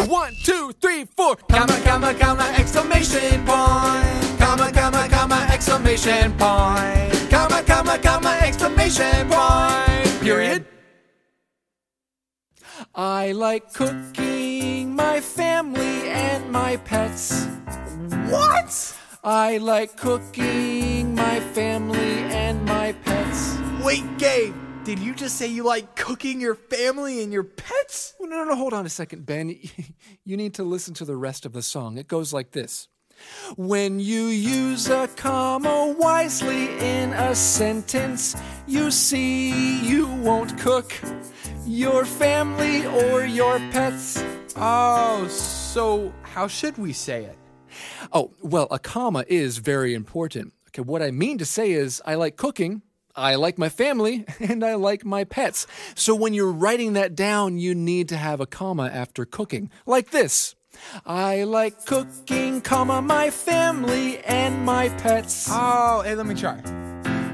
A one, two, three, four. Comma, comma, comma, exclamation point. Comma, comma, comma, exclamation point. Comma, comma, comma, exclamation point. Period. I like cooking my family and my pets. What? I like cooking my family and my pets. Wait, Gabe, did you just say you like cooking your family and your pets? No, no, no, hold on a second, Ben. You need to listen to the rest of the song. It goes like this. When you use a comma wisely in a sentence, you see you won't cook your family or your pets. Oh, so how should we say it? Oh, well, a comma is very important. Okay, what I mean to say is I like cooking, I like my family, and I like my pets. So when you're writing that down, you need to have a comma after cooking, like this. I like cooking, comma, my family and my pets. Oh, hey, let me try.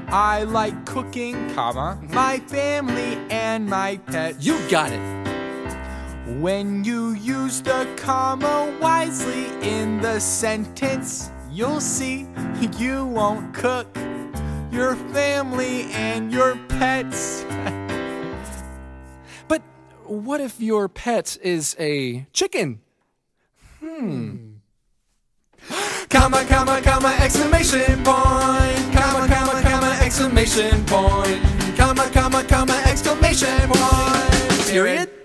I like cooking, comma, mm-hmm. my family and my pets. You got it. When you use the comma wisely in the sentence, you'll see you won't cook your family and your pets. But what if your pet is a chicken? Hmm. Comma, comma, comma, exclamation point. Comma, comma, comma, exclamation point. Comma, comma, comma, exclamation point. Period.